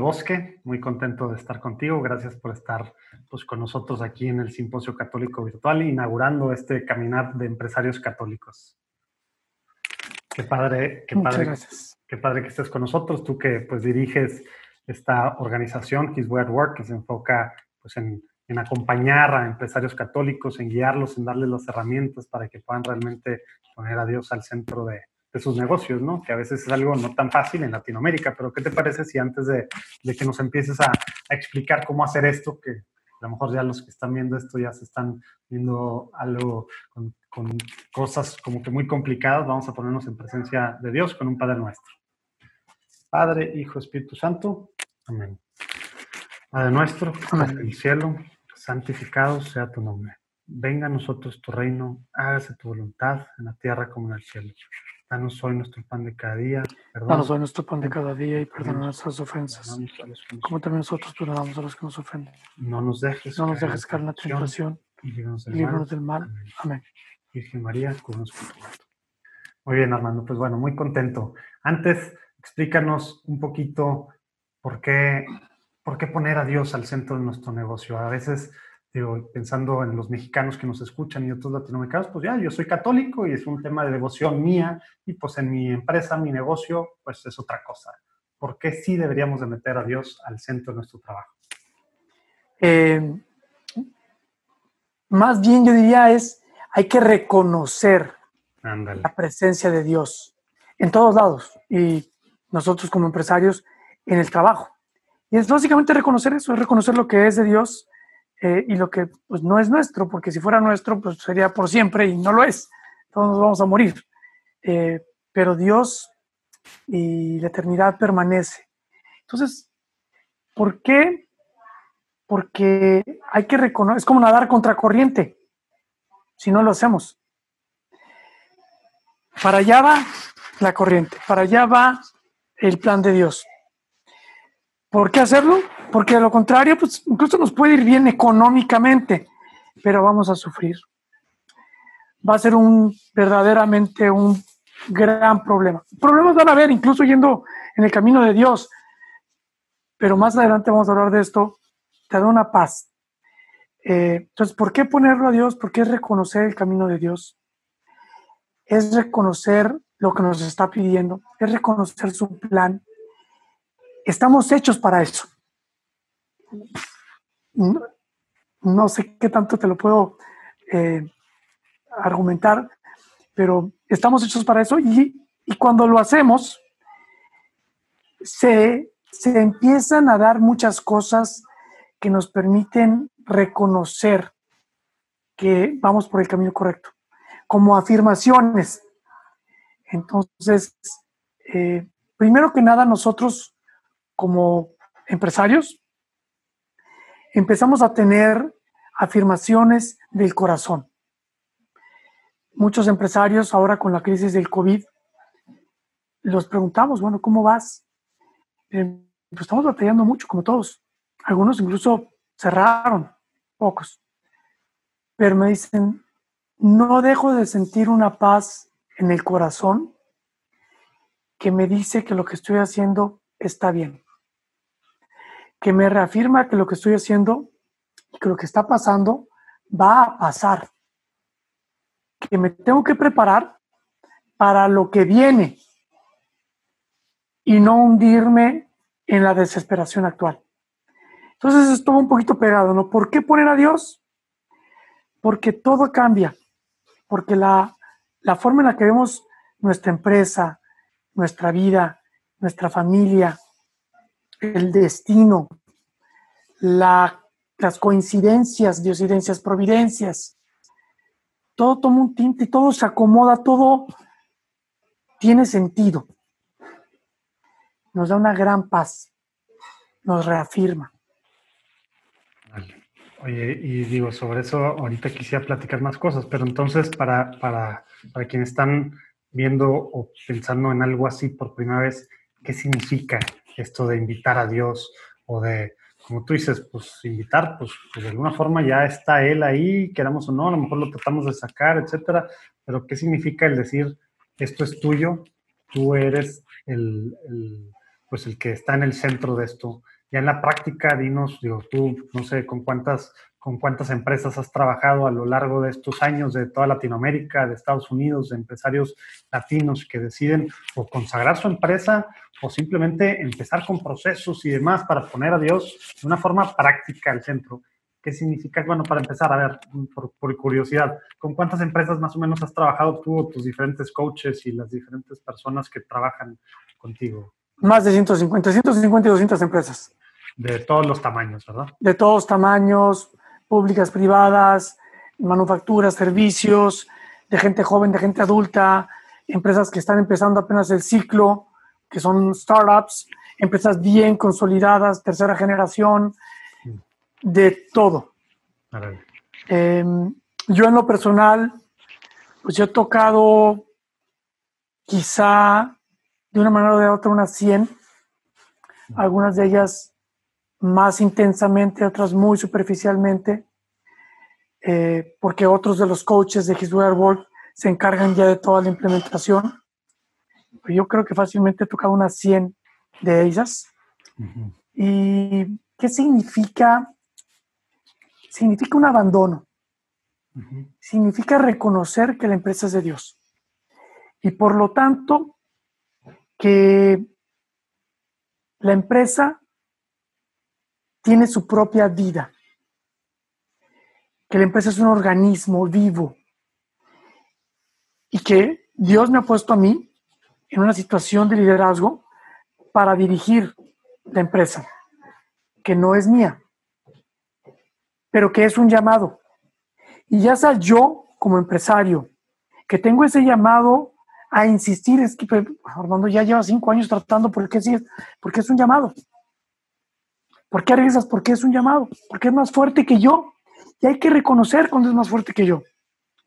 Del Bosque, muy contento de estar contigo. Gracias por estar pues, con nosotros aquí en el Simposio Católico Virtual, inaugurando este caminar de empresarios católicos. Qué padre, qué padre, gracias. qué padre que estés con nosotros. Tú que pues diriges esta organización, His Way at Work, que se enfoca pues, en, en acompañar a empresarios católicos, en guiarlos, en darles las herramientas para que puedan realmente poner a Dios al centro de, de sus negocios, ¿no? Que a veces es algo no tan fácil en Latinoamérica, pero ¿qué te parece si antes de, de que nos empieces a, a, explicar cómo hacer esto, que a lo mejor ya los que están viendo esto ya se están viendo algo con, con cosas como que muy complicadas, vamos a ponernos en presencia de Dios con un Padre nuestro. Padre, Hijo, Espíritu Santo. Amén. Padre nuestro, en el cielo, santificado sea tu nombre. Venga a nosotros tu reino, hágase tu voluntad en la tierra como en el cielo. Danos hoy nuestro pan de cada día. Perdón. Danos hoy nuestro pan de cada día y perdona nuestras ofensas. Como también nosotros perdonamos a los que nos ofenden. No nos dejes, no nos dejes caer en la tentación. Y líbranos del, líbranos mal. del mal. Amén. Amén. Virgen María, cúbranos por tu Muy bien, Armando. Pues bueno, muy contento. Antes, explícanos un poquito por qué, por qué poner a Dios al centro de nuestro negocio. A veces digo, pensando en los mexicanos que nos escuchan y otros latinoamericanos, pues ya, yo soy católico y es un tema de devoción mía y pues en mi empresa, mi negocio, pues es otra cosa. ¿Por qué sí deberíamos de meter a Dios al centro de nuestro trabajo? Eh, más bien yo diría es, hay que reconocer Ándale. la presencia de Dios en todos lados y nosotros como empresarios en el trabajo. Y es básicamente reconocer eso, es reconocer lo que es de Dios, eh, y lo que pues, no es nuestro, porque si fuera nuestro, pues sería por siempre y no lo es. Todos nos vamos a morir. Eh, pero Dios y la eternidad permanece. Entonces, ¿por qué? Porque hay que reconocer, es como nadar contra corriente, si no lo hacemos. Para allá va la corriente, para allá va el plan de Dios. ¿Por qué hacerlo? Porque de lo contrario, pues incluso nos puede ir bien económicamente, pero vamos a sufrir. Va a ser un verdaderamente un gran problema. Problemas van a haber, incluso yendo en el camino de Dios. Pero más adelante vamos a hablar de esto. Te da una paz. Eh, entonces, ¿por qué ponerlo a Dios? Porque es reconocer el camino de Dios. Es reconocer lo que nos está pidiendo. Es reconocer su plan. Estamos hechos para eso. No, sé qué tanto te lo puedo eh, argumentar, pero estamos hechos para eso y, y cuando lo hacemos, se, se empiezan a dar muchas cosas que nos permiten reconocer que vamos por el camino correcto, como afirmaciones. Entonces, eh, primero que nada, nosotros como empresarios empezamos a tener afirmaciones del corazón. Muchos empresarios ahora con la crisis del COVID, los preguntamos, bueno, ¿cómo vas? Eh, pues estamos batallando mucho, como todos. Algunos incluso cerraron, pocos. Pero me dicen, no dejo de sentir una paz en el corazón que me dice que lo que estoy haciendo está bien. Que me reafirma que lo que estoy haciendo y que lo que está pasando va a pasar. Que me tengo que preparar para lo que viene y no hundirme en la desesperación actual. Entonces estuvo un poquito pegado, ¿no? ¿Por qué poner a Dios? Porque todo cambia, porque la, la forma en la que vemos nuestra empresa, nuestra vida, nuestra familia, el destino, la, las coincidencias, diosidencias, providencias, todo toma un tinte, todo se acomoda, todo tiene sentido. Nos da una gran paz, nos reafirma. Vale. Oye, y digo, sobre eso ahorita quisiera platicar más cosas, pero entonces para, para, para quienes están viendo o pensando en algo así por primera vez, ¿qué significa esto de invitar a Dios o de, como tú dices, pues invitar, pues, pues, de alguna forma ya está Él ahí, queramos o no, a lo mejor lo tratamos de sacar, etcétera, pero ¿qué significa el decir, esto es tuyo, tú eres el, el pues el que está en el centro de esto. Ya en la práctica, dinos, digo, tú, no sé, con cuántas, con cuántas empresas has trabajado a lo largo de estos años de toda Latinoamérica, de Estados Unidos, de empresarios latinos que deciden o consagrar su empresa o simplemente empezar con procesos y demás para poner a Dios de una forma práctica al centro. ¿Qué significa? Bueno, para empezar, a ver, por, por, curiosidad, ¿con cuántas empresas más o menos has trabajado tú o tus diferentes coaches y las diferentes personas que trabajan contigo? Más de 150, 150 y 200 empresas. De todos los tamaños, ¿verdad? De todos tamaños, públicas, privadas, manufacturas, servicios, de gente joven, de gente adulta, empresas que están empezando apenas el ciclo, que son startups, empresas bien consolidadas, tercera generación, de todo. Eh, yo en lo personal, pues yo he tocado quizá de una manera o de otra unas 100, algunas de ellas más intensamente, otras muy superficialmente, eh, porque otros de los coaches de His World se encargan ya de toda la implementación. Yo creo que fácilmente he tocado unas 100 de ellas. ¿Y qué significa significa un abandono. Significa reconocer que la empresa es de Dios. Y por lo tanto, que la empresa tiene su propia vida. Que la empresa es un organismo vivo. Y que Dios me ha puesto a mí en una situación de liderazgo para dirigir la empresa, que no es mía pero que es un llamado. Y ya sea yo como empresario, que tengo ese llamado a insistir, es que pues, Armando ya lleva cinco años tratando, ¿por qué sí? Porque es un llamado. ¿Por qué regresas? Porque es un llamado, porque es más fuerte que yo. Y hay que reconocer cuando es más fuerte que yo.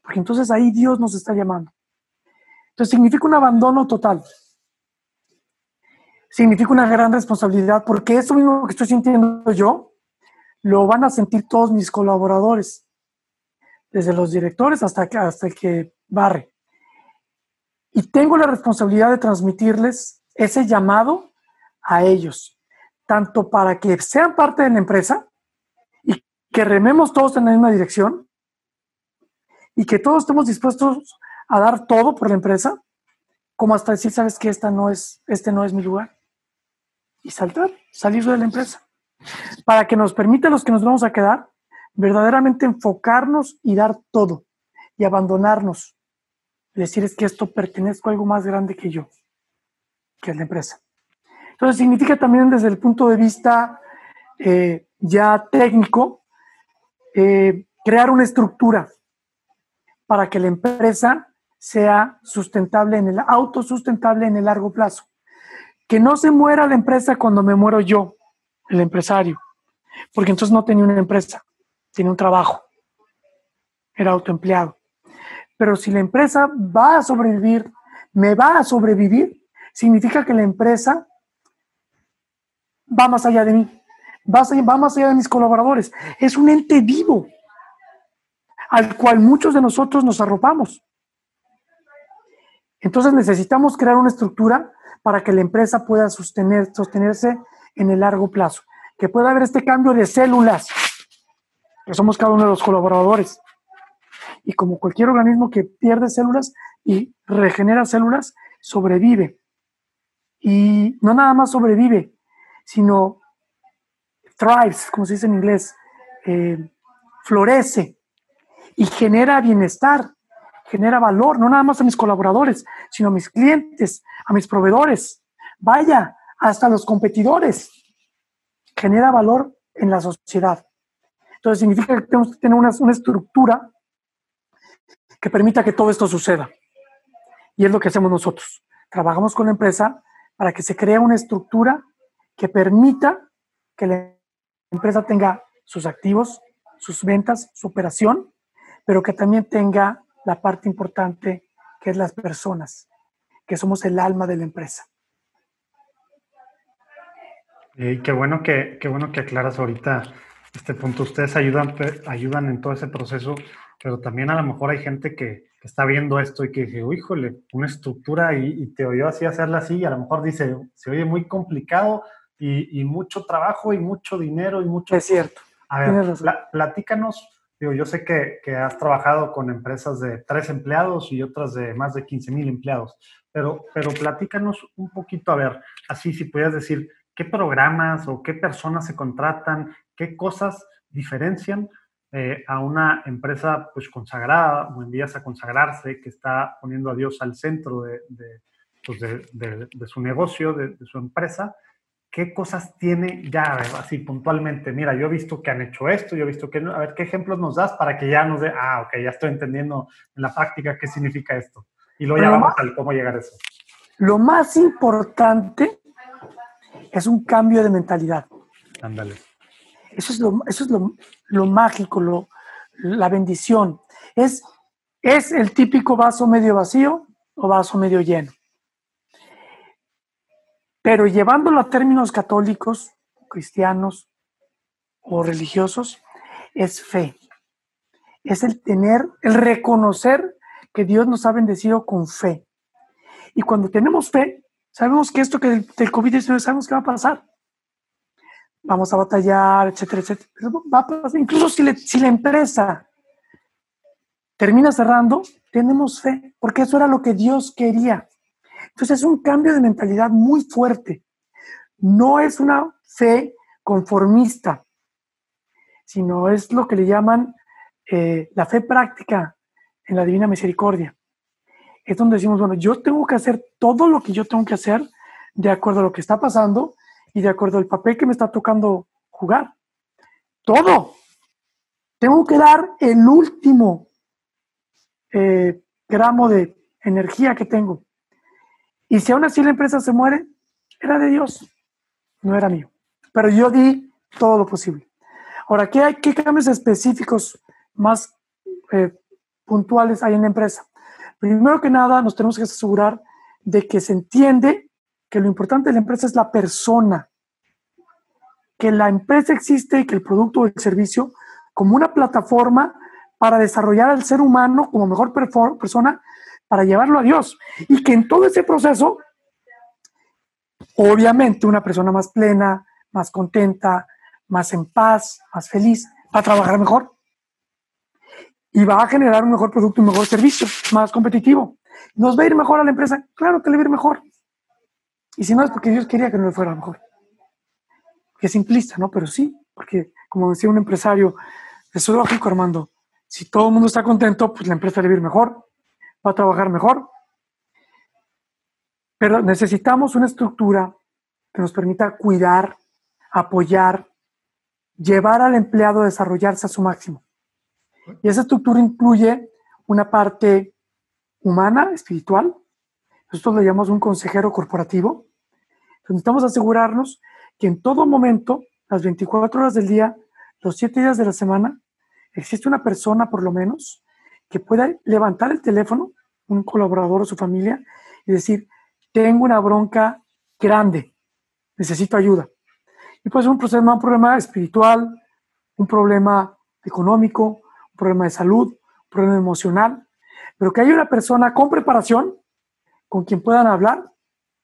Porque entonces ahí Dios nos está llamando. Entonces significa un abandono total. Significa una gran responsabilidad, porque eso mismo que estoy sintiendo yo, lo van a sentir todos mis colaboradores, desde los directores hasta, hasta el que barre. Y tengo la responsabilidad de transmitirles ese llamado a ellos, tanto para que sean parte de la empresa y que rememos todos en la misma dirección y que todos estemos dispuestos a dar todo por la empresa, como hasta decir, sabes que esta no es, este no es mi lugar. Y saltar, salir de la empresa para que nos permita los que nos vamos a quedar verdaderamente enfocarnos y dar todo y abandonarnos. Decir es que esto pertenezco a algo más grande que yo, que es la empresa. Entonces significa también desde el punto de vista eh, ya técnico, eh, crear una estructura para que la empresa sea sustentable en el autosustentable en el largo plazo. Que no se muera la empresa cuando me muero yo, el empresario, porque entonces no tenía una empresa, tenía un trabajo, era autoempleado. Pero si la empresa va a sobrevivir, me va a sobrevivir, significa que la empresa va más allá de mí, va, más allá de mis colaboradores. Es un ente vivo al cual muchos de nosotros nos arropamos. Entonces necesitamos crear una estructura para que la empresa pueda sostener, sostenerse en el largo plazo. Que pueda haber este cambio de células, que somos cada uno de los colaboradores. Y como cualquier organismo que pierde células y regenera células, sobrevive. Y no nada más sobrevive, sino thrives, como se dice en inglés, eh, florece y genera bienestar, genera valor, no nada más a mis colaboradores, sino a mis clientes, a mis proveedores. Vaya, hasta los competidores. Genera valor en la sociedad. Entonces significa que tenemos que tener una, una estructura que permita que todo esto suceda. Y es lo que hacemos nosotros. Trabajamos con la empresa para que se crea una estructura que permita que la empresa tenga sus activos, sus ventas, su operación, pero que también tenga la parte importante que es las personas, que somos el alma de la empresa. Y qué bueno que, qué bueno que aclaras ahorita este punto. Ustedes ayudan, ayudan en todo ese proceso, pero también a lo mejor hay gente que, está viendo esto y que dije, híjole, una estructura y, te oyó así hacerla así y a lo mejor dice, se oye muy complicado y, mucho trabajo y mucho dinero y mucho... Es cierto. A ver, platícanos, digo, yo sé que, que, has trabajado con empresas de tres empleados y otras de más de 15 mil empleados, pero, pero platícanos un poquito, a ver, así si pudieras decir, ¿qué programas o qué personas se contratan? ¿Qué cosas diferencian eh, a una empresa pues consagrada o en vías a consagrarse, que está poniendo a Dios al centro de, de, pues, su negocio, de, su empresa, ¿qué cosas tiene ya así puntualmente? Mira, yo he visto que han hecho esto, yo he visto que, a ver, ¿qué ejemplos nos das para que ya nos dé, ah, ok, ya estoy entendiendo en la práctica qué significa esto? Y luego ya vamos al cómo llegar a eso. Lo más importante es un cambio de mentalidad. Ándale. Eso es lo, eso es lo, mágico, lo, la bendición. Es, es el típico vaso medio vacío o vaso medio lleno. Pero llevándolo a términos católicos, cristianos o religiosos, es fe. Es el tener, el reconocer que Dios nos ha bendecido con fe. Y cuando tenemos fe, sabemos que esto que del, COVID-19 sabemos que va a pasar vamos a batallar, etcétera, etcétera. va a pasar. Incluso si, si la empresa termina cerrando, tenemos fe, porque eso era lo que Dios quería. Entonces es un cambio de mentalidad muy fuerte. No es una fe conformista, sino es lo que le llaman eh, la fe práctica en la Divina Misericordia. Es donde decimos, bueno, yo tengo que hacer todo lo que yo tengo que hacer de acuerdo a lo que está pasando y de acuerdo al papel que me está tocando jugar. Todo. Tengo que dar el último eh, gramo de energía que tengo. Y si aún así la empresa se muere, era de Dios, no era mío. Pero yo di todo lo posible. Ahora, ¿qué, hay, qué cambios específicos más eh, puntuales hay en la empresa? Primero que nada, nos tenemos que asegurar de que se entiende que lo importante de la empresa es la persona, que la empresa existe y que el producto o el servicio como una plataforma para desarrollar al ser humano como mejor persona para llevarlo a Dios. Y que en todo ese proceso, obviamente una persona más plena, más contenta, más en paz, más feliz, va a trabajar mejor. Y va a generar un mejor producto, un mejor servicio, más competitivo. ¿Nos va a ir mejor a la empresa? Claro que le va a ir mejor. Y si no es porque Dios quería que no le fuera mejor. Que simplista, ¿no? Pero sí, porque como decía un empresario, es lógico, Armando. Si todo el mundo está contento, pues la empresa debe ir mejor, va a trabajar mejor. Pero necesitamos una estructura que nos permita cuidar, apoyar, llevar al empleado a desarrollarse a su máximo. Y esa estructura incluye una parte humana, espiritual, nosotros le llamamos un consejero corporativo. Necesitamos asegurarnos que en todo momento, las 24 horas del día, los 7 días de la semana, existe una persona por lo menos que pueda levantar el teléfono, un colaborador o su familia, y decir, tengo una bronca grande, necesito ayuda. Y puede ser un problema, un problema espiritual, un problema económico, un problema de salud, un problema emocional, pero que haya una persona con preparación con quien puedan hablar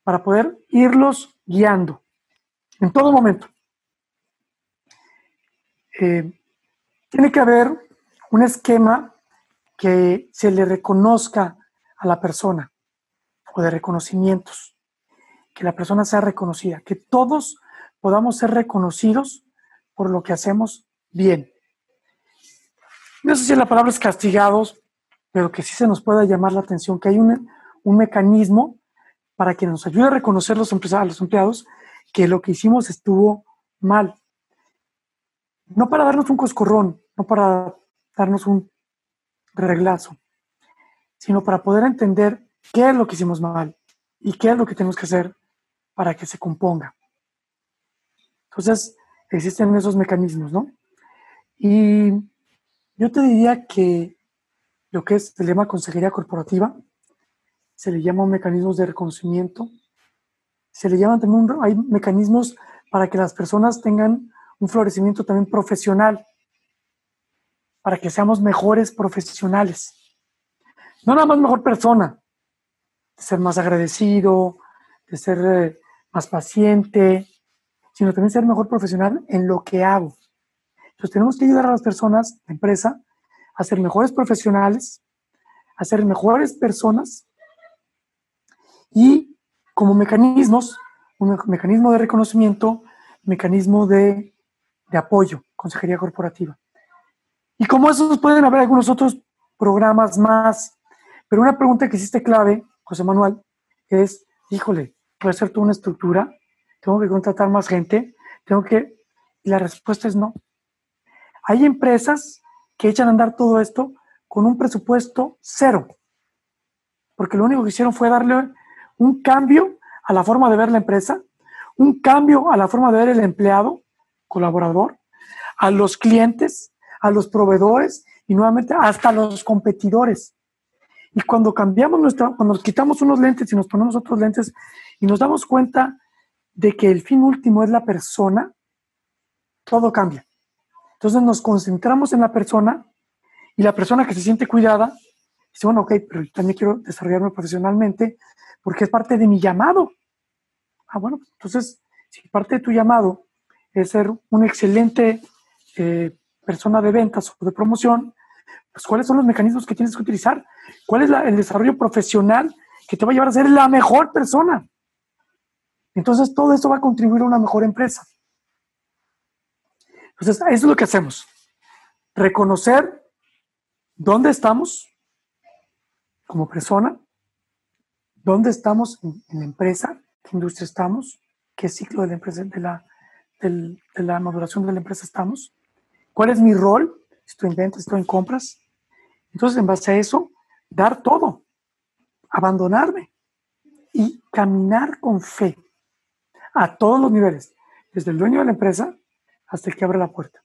para poder irlos guiando en todo momento. Eh, tiene que haber un esquema que se le reconozca a la persona o de reconocimientos, que la persona sea reconocida, que todos podamos ser reconocidos por lo que hacemos bien. No sé si la palabra es castigados, pero que sí se nos pueda llamar la atención, que hay un, un mecanismo para que nos ayude a reconocer los empresarios, los empleados, que lo que hicimos estuvo mal. No para darnos un coscorrón, no para darnos un reglazo, sino para poder entender qué es lo que hicimos mal y qué es lo que tenemos que hacer para que se componga. Entonces, existen esos mecanismos, ¿no? Y yo te diría que lo que es el lema consejería corporativa se le llaman mecanismos de reconocimiento, se le llaman también, hay mecanismos para que las personas tengan un florecimiento también profesional, para que seamos mejores profesionales. no nada más mejor persona, de ser más agradecido, de ser eh, más paciente, sino también ser mejor profesional en lo que hago. Entonces tenemos que ayudar a las personas, la empresa, a ser mejores profesionales, a ser mejores personas y como mecanismos, un mecanismo de reconocimiento, mecanismo de, de apoyo, consejería corporativa. Y como esos pueden haber algunos otros programas más, pero una pregunta que hiciste clave, José Manuel, es, híjole, ¿puede ser toda una estructura? ¿Tengo que contratar más gente? ¿Tengo que...? Y la respuesta es no. Hay empresas que echan a andar todo esto con un presupuesto cero, porque lo único que hicieron fue darle un cambio a la forma de ver la empresa, un cambio a la forma de ver el empleado, colaborador, a los clientes, a los proveedores y nuevamente hasta los competidores. Y cuando cambiamos nuestra, cuando nos quitamos unos lentes y nos ponemos otros lentes y nos damos cuenta de que el fin último es la persona, todo cambia. Entonces nos concentramos en la persona y la persona que se siente cuidada dice, bueno, ok, pero también quiero desarrollarme profesionalmente porque es parte de mi llamado. Ah, bueno, pues, entonces, si parte de tu llamado es ser un excelente eh, persona de ventas o de promoción, pues cuáles son los mecanismos que tienes que utilizar, cuál es el desarrollo profesional que te va a llevar a ser la mejor persona. Entonces, todo eso va a contribuir a una mejor empresa. Entonces, eso es lo que hacemos. Reconocer dónde estamos como persona, dónde estamos en, la empresa, qué industria estamos, qué ciclo de la empresa, de la, de la maduración de la empresa estamos, cuál es mi rol, estoy en ventas, estoy en compras. Entonces, en base a eso, dar todo, abandonarme y caminar con fe a todos los niveles, desde el dueño de la empresa hasta el que abre la puerta.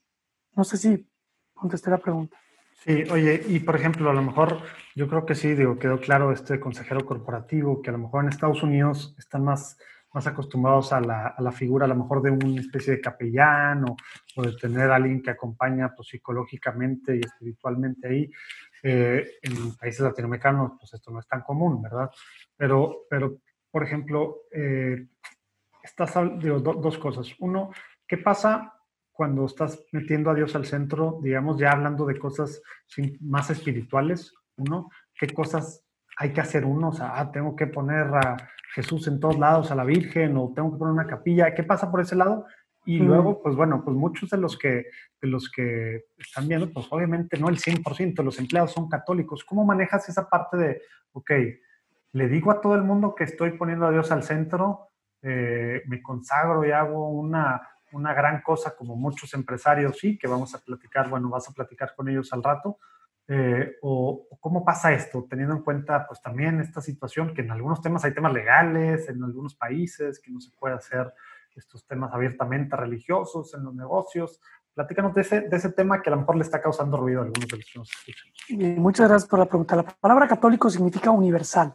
No sé si contesté la pregunta. Sí, oye, y por ejemplo, a lo mejor yo creo que sí, digo, quedó claro este consejero corporativo, que a lo mejor en Estados Unidos están más, más acostumbrados a la, a la figura a lo mejor de una especie de capellán o, o, de tener a alguien que acompaña pues, psicológicamente y espiritualmente ahí. Eh, en países latinoamericanos, pues esto no es tan común, ¿verdad? Pero, pero por ejemplo, eh, estás, digo, do, dos cosas. Uno, ¿qué pasa cuando estás metiendo a Dios al centro, digamos, ya hablando de cosas más espirituales, uno, qué cosas hay que hacer uno, o sea, ah, tengo que poner a Jesús en todos lados, a la Virgen, o tengo que poner una capilla, ¿qué pasa por ese lado? Y mm. luego, pues bueno, pues muchos de los que, de los que están viendo, pues obviamente no el 100% de los empleados son católicos. ¿Cómo manejas esa parte de, ok, le digo a todo el mundo que estoy poniendo a Dios al centro, eh, me consagro y hago una, una gran cosa como muchos empresarios, sí, que vamos a platicar, bueno, vas a platicar con ellos al rato, eh, o, cómo pasa esto, teniendo en cuenta pues también esta situación que en algunos temas hay temas legales, en algunos países que no se puede hacer estos temas abiertamente religiosos en los negocios. Platícanos de ese, de ese tema que a lo mejor le está causando ruido a algunos de los que nos escuchan. Muchas gracias por la pregunta. La palabra católico significa universal.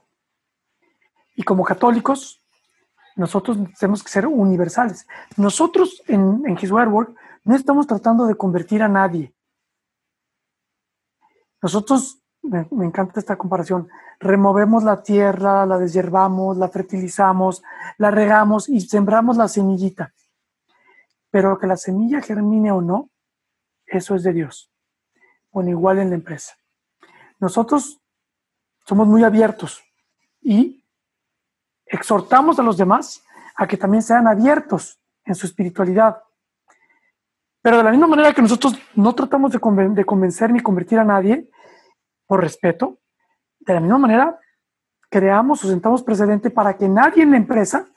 Y como católicos nosotros tenemos que ser universales. Nosotros en, en His Work no estamos tratando de convertir a nadie. Nosotros, me, encanta esta comparación, removemos la tierra, la deshiervamos, la fertilizamos, la regamos y sembramos la semillita. Pero que la semilla germine o no, eso es de Dios. Bueno, igual en la empresa. Nosotros somos muy abiertos y exhortamos a los demás a que también sean abiertos en su espiritualidad. Pero de la misma manera que nosotros no tratamos de, convencer ni convertir a nadie por respeto, de la misma manera creamos o sentamos precedente para que nadie en la empresa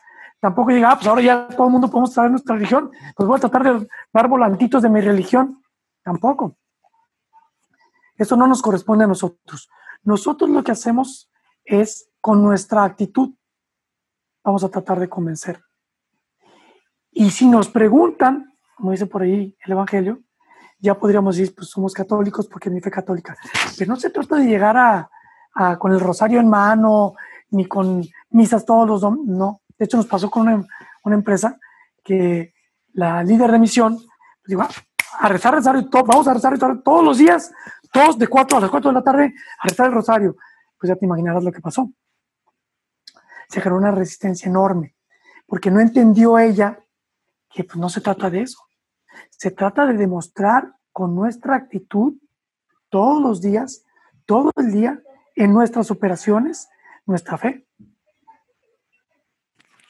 tampoco diga, ah, pues ahora ya todo el mundo podemos saber nuestra religión, pues voy a tratar de dar volantitos de mi religión. Tampoco. Eso no nos corresponde a nosotros. Nosotros lo que hacemos es con nuestra actitud vamos a tratar de convencer. Y si nos preguntan, como dice por ahí el Evangelio, ya podríamos decir, pues somos católicos porque mi fe católica. Pero no se trata de llegar a, con el rosario en mano, ni con misas todos los domingos, no. De hecho, nos pasó con una, empresa que la líder de misión pues, dijo, a rezar, rezar, vamos a rezar, rezar todos los días, todos de 4 a las 4 de la tarde, a rezar el rosario. pues ya te imaginarás lo que pasó. Se generó una resistencia enorme, porque no entendió ella que pues, no se trata de eso. Se trata de demostrar con nuestra actitud todos los días, todo el día, en nuestras operaciones, nuestra fe.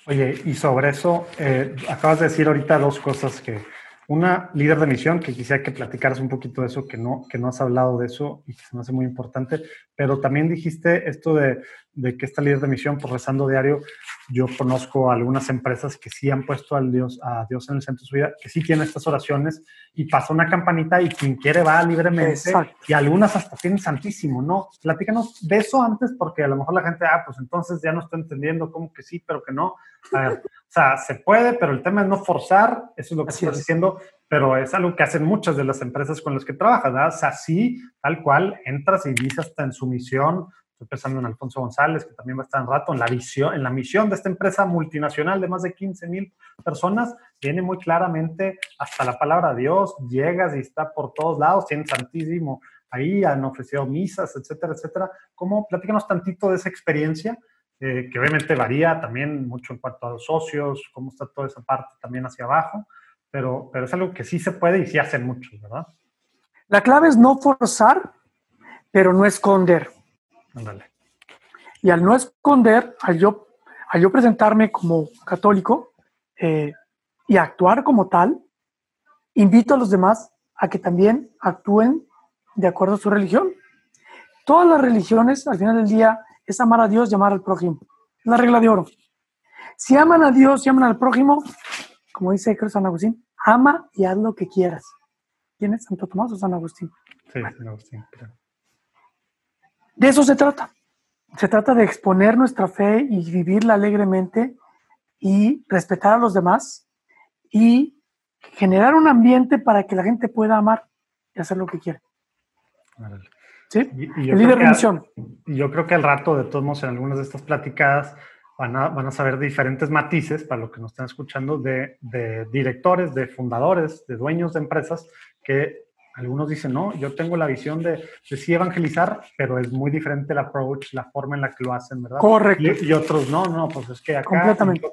Oye, y sobre eso, eh, acabas de decir ahorita dos cosas que, una líder de misión, que quisiera que platicaras un poquito de eso, que no, que no has hablado de eso y que se me hace muy importante, pero también dijiste esto de, de que esta líder de misión, por rezando diario, yo conozco algunas empresas que sí han puesto al Dios, a Dios en el centro de su vida, que sí tienen estas oraciones y pasa una campanita y quien quiere va libremente y algunas hasta tienen santísimo, ¿no? Platícanos de eso antes porque a lo mejor la gente, ah, pues entonces ya no estoy entendiendo cómo que sí, pero que no. A ver, sea, se puede, pero el tema es no forzar, eso es lo que estás diciendo, pero es algo que hacen muchas de las empresas con las que trabajas, ¿verdad? O sea, sí, tal cual, entras y dices hasta en su misión, estoy pensando en Alfonso González, que también va a estar en rato, en la visión, en la misión de esta empresa multinacional de más de 15 mil personas, viene muy claramente hasta la palabra Dios, llegas y está por todos lados, tiene Santísimo ahí, han ofrecido misas, etcétera, etcétera. ¿Cómo? Platícanos tantito de esa experiencia eh, que obviamente varía también mucho en cuanto a los socios, cómo está toda esa parte también hacia abajo, pero, pero es algo que sí se puede y sí hacen mucho, ¿verdad? La clave es no forzar, pero no esconder. Y al no esconder, al yo, al yo presentarme como católico eh, y actuar como tal, invito a los demás a que también actúen de acuerdo a su religión. Todas las religiones, al final del día, es amar a Dios y amar al prójimo. Es la regla de oro. Si aman a Dios y aman al prójimo, como dice San Agustín, ama y haz lo que quieras. ¿Quién es Santo Tomás o San Agustín? Sí, San Agustín. De eso se trata. Se trata de exponer nuestra fe y vivirla alegremente y respetar a los demás y generar un ambiente para que la gente pueda amar y hacer lo que quiere. ¿Sí? Y, el líder de misión. Y yo creo que al rato, de todos modos, en algunas de estas platicadas, van a, van a saber diferentes matices, para los que nos están escuchando, de, de, directores, de fundadores, de dueños de empresas, que algunos dicen, no, yo tengo la visión de, de sí evangelizar, pero es muy diferente el approach, la forma en la que lo hacen, ¿verdad? Correcto. Y, otros, no, no, pues es que acá... Completamente.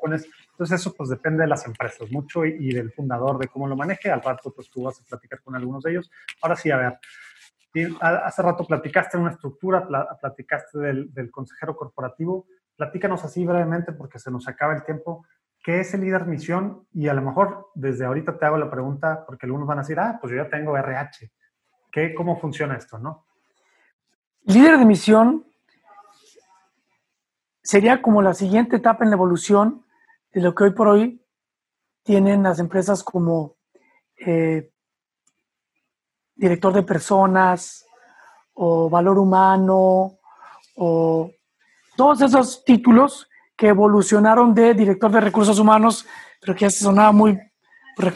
Entonces eso pues depende de las empresas mucho y, y, del fundador, de cómo lo maneje. Al rato pues tú vas a platicar con algunos de ellos. Ahora sí, a ver, hace rato platicaste de una estructura, platicaste del, consejero corporativo. Platícanos así brevemente porque se nos acaba el tiempo. ¿Qué es el líder misión? Y a lo mejor desde ahorita te hago la pregunta porque algunos van a decir, ah, pues yo ya tengo RH. ¿Qué, ¿Cómo funciona esto, no? Líder de misión sería como la siguiente etapa en la evolución de lo que hoy por hoy tienen las empresas como eh, director de personas o valor humano o todos esos títulos que evolucionaron de director de recursos humanos, pero que ya se sonaba muy,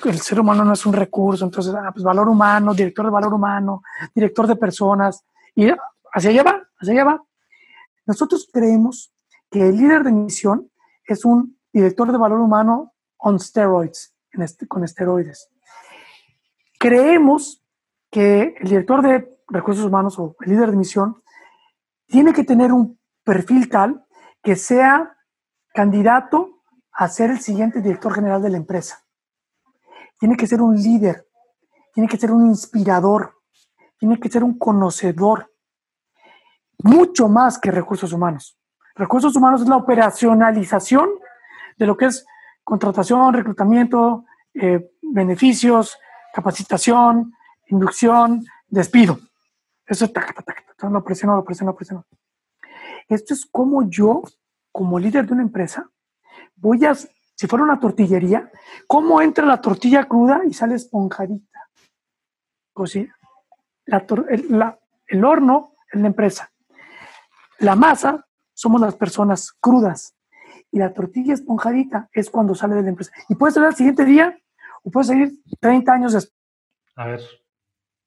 el ser humano no es un recurso, entonces, ah, pues valor humano, director de valor humano, director de personas, y hacia allá va, hacia allá va. Nosotros creemos que el líder de misión es un director de valor humano on steroids, con esteroides. Creemos que el director de recursos humanos o el líder de misión tiene que tener un perfil tal que sea candidato a ser el siguiente director general de la empresa. Tiene que ser un líder, tiene que ser un inspirador, tiene que ser un conocedor, mucho más que recursos humanos. Recursos humanos es la operacionalización de lo que es contratación, reclutamiento, eh, beneficios, capacitación, inducción, despido. Eso es tac, tac, tac, lo presiono, lo presiono, lo presiono. Esto es como yo, como líder de una empresa, voy a, si fuera una tortillería, cómo entra la tortilla cruda y sale esponjadita. Pues la, el, el horno es la empresa. La masa somos las personas crudas. Y la tortilla esponjadita es cuando sale de la empresa. Y puede salir al siguiente día o puede salir 30 años después. A ver,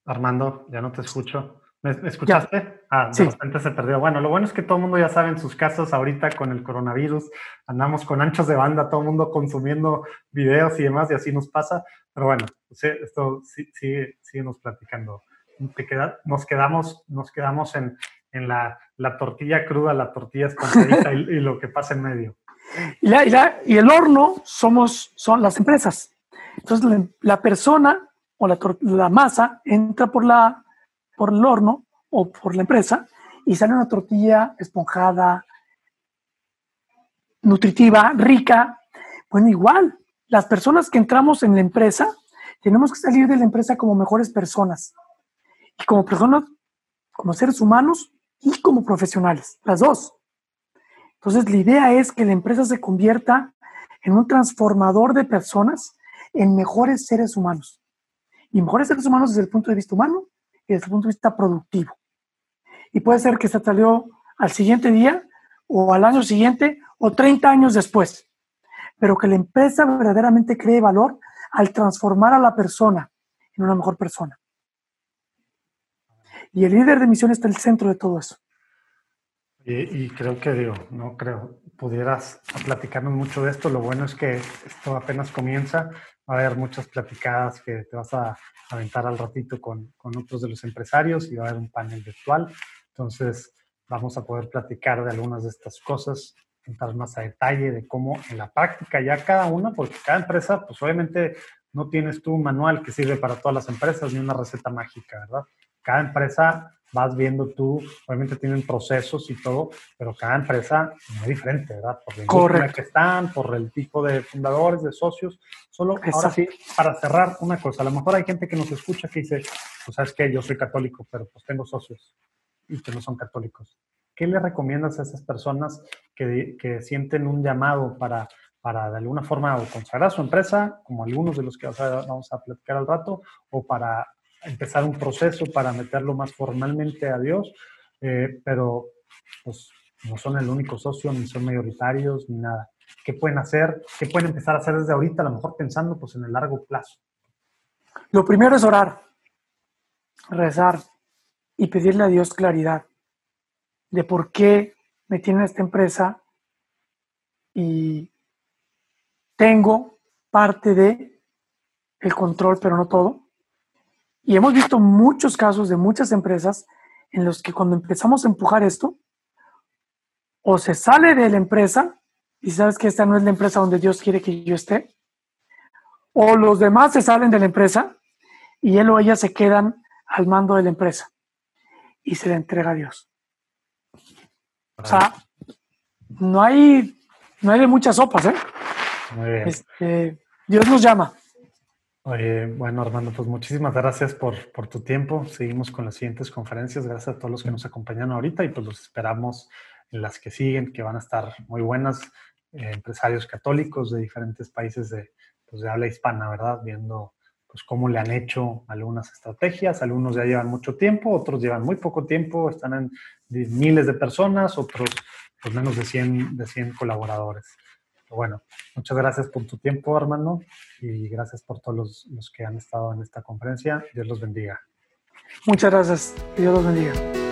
Armando, ya no te escucho. ¿Me escuchaste? Ah, de repente se perdió. Bueno, lo bueno es que todo el mundo ya sabe en sus casas ahorita con el coronavirus, andamos con anchos de banda, todo el mundo consumiendo videos y demás, y así nos pasa. Pero bueno, esto sigue, síguenos platicando. nos quedamos, nos quedamos en, en la, la tortilla cruda, la tortilla esponjadita y, y, lo que pasa en medio. Y, la, y, la, y, el horno somos, son las empresas. Entonces la persona o la, la, masa entra por, la, por el horno o por la empresa y sale una tortilla esponjada, nutritiva, rica. Bueno, igual, las personas que entramos en la empresa, tenemos que salir de la empresa como mejores personas. Y como personas, como seres humanos y como profesionales, las dos. Entonces, la idea es que la empresa se convierta en un transformador de personas en mejores seres humanos. Y mejores seres humanos desde el punto de vista humano y desde el punto de vista productivo. Y puede ser que se salió al siguiente día o al año siguiente o 30 años después. Pero que la empresa verdaderamente cree valor al transformar a la persona en una mejor persona. Y el líder de misión está en el centro de todo eso. Y, y, creo que, digo, no creo, pudieras platicarnos mucho de esto. Lo bueno es que esto apenas comienza. Va a haber muchas platicadas que te vas a aventar al ratito con, con otros de los empresarios y va a haber un panel virtual. Entonces, vamos a poder platicar de algunas de estas cosas, entrar más a detalle de cómo en la práctica ya cada una, porque cada empresa, pues obviamente no tienes tú un manual que sirve para todas las empresas ni una receta mágica, ¿verdad? Cada empresa vas viendo tú, obviamente tienen procesos y todo, pero cada empresa es muy diferente, ¿verdad? Por la industria que están, por el tipo de fundadores, de socios. Solo Exacto. ahora sí, para cerrar una cosa, a lo mejor hay gente que nos escucha que dice, pues sabes que yo soy católico, pero pues tengo socios y que no son católicos. ¿Qué le recomiendas a esas personas que, que sienten un llamado para, para de alguna forma o consagrar su empresa, como algunos de los que vamos a platicar al rato, o para empezar un proceso para meterlo más formalmente a Dios, eh, pero pues no son el único socio, ni son mayoritarios, ni nada. ¿Qué pueden hacer? ¿Qué pueden empezar a hacer desde ahorita? A lo mejor pensando pues en el largo plazo. Lo primero es orar, rezar y pedirle a Dios claridad de por qué me tiene esta empresa y tengo parte de el control, pero no todo. Y hemos visto muchos casos de muchas empresas en los que cuando empezamos a empujar esto, o se sale de la empresa y sabes que esta no es la empresa donde Dios quiere que yo esté, o los demás se salen de la empresa y él o ella se quedan al mando de la empresa y se le entrega a Dios. O sea, no hay, no hay de muchas sopas, ¿eh? Muy bien. Este, Dios nos llama. Oye, bueno, Armando, pues muchísimas gracias por, por, tu tiempo. Seguimos con las siguientes conferencias. Gracias a todos los que nos acompañan ahorita y pues los esperamos en las que siguen, que van a estar muy buenas. Eh, empresarios católicos de diferentes países de, pues, de habla hispana, ¿verdad? Viendo pues cómo le han hecho algunas estrategias. Algunos ya llevan mucho tiempo, otros llevan muy poco tiempo, están en miles de personas, otros pues menos de 100, de 100 colaboradores. Bueno, muchas gracias por tu tiempo, Armando, y gracias por todos los, los que han estado en esta conferencia. Dios los bendiga. Muchas gracias. Dios los bendiga.